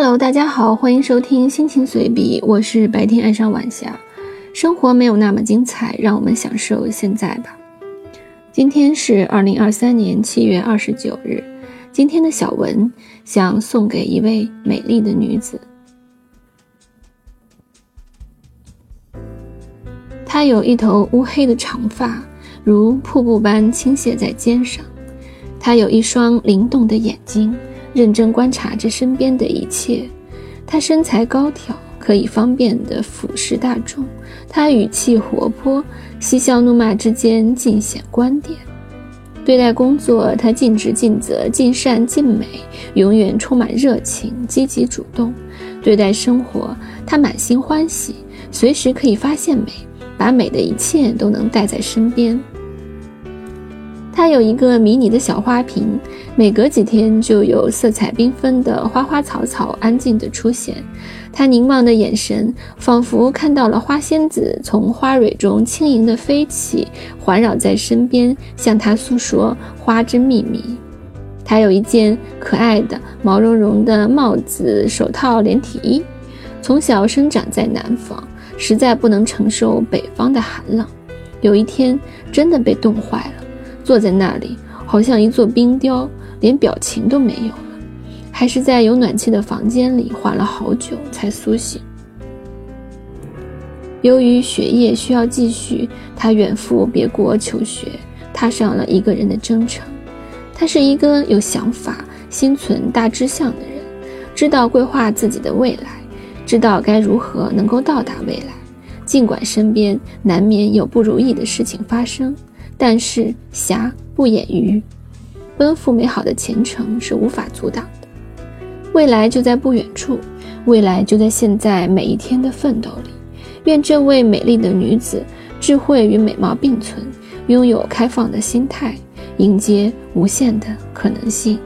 Hello，大家好，欢迎收听心情随笔，我是白天爱上晚霞。生活没有那么精彩，让我们享受现在吧。今天是二零二三年七月二十九日，今天的小文想送给一位美丽的女子。她有一头乌黑的长发，如瀑布般倾泻在肩上。她有一双灵动的眼睛。认真观察着身边的一切，他身材高挑，可以方便地俯视大众。他语气活泼，嬉笑怒骂之间尽显观点。对待工作，他尽职尽责、尽善尽美，永远充满热情、积极主动。对待生活，他满心欢喜，随时可以发现美，把美的一切都能带在身边。他有一个迷你的小花瓶，每隔几天就有色彩缤纷的花花草草安静地出现。他凝望的眼神，仿佛看到了花仙子从花蕊中轻盈地飞起，环绕在身边，向他诉说花之秘密。他有一件可爱的毛茸茸的帽子、手套、连体衣。从小生长在南方，实在不能承受北方的寒冷。有一天，真的被冻坏了。坐在那里，好像一座冰雕，连表情都没有了。还是在有暖气的房间里缓了好久才苏醒。由于学业需要继续，他远赴别国求学，踏上了一个人的征程。他是一个有想法、心存大志向的人，知道规划自己的未来，知道该如何能够到达未来。尽管身边难免有不如意的事情发生。但是瑕不掩瑜，奔赴美好的前程是无法阻挡的。未来就在不远处，未来就在现在每一天的奋斗里。愿这位美丽的女子，智慧与美貌并存，拥有开放的心态，迎接无限的可能性。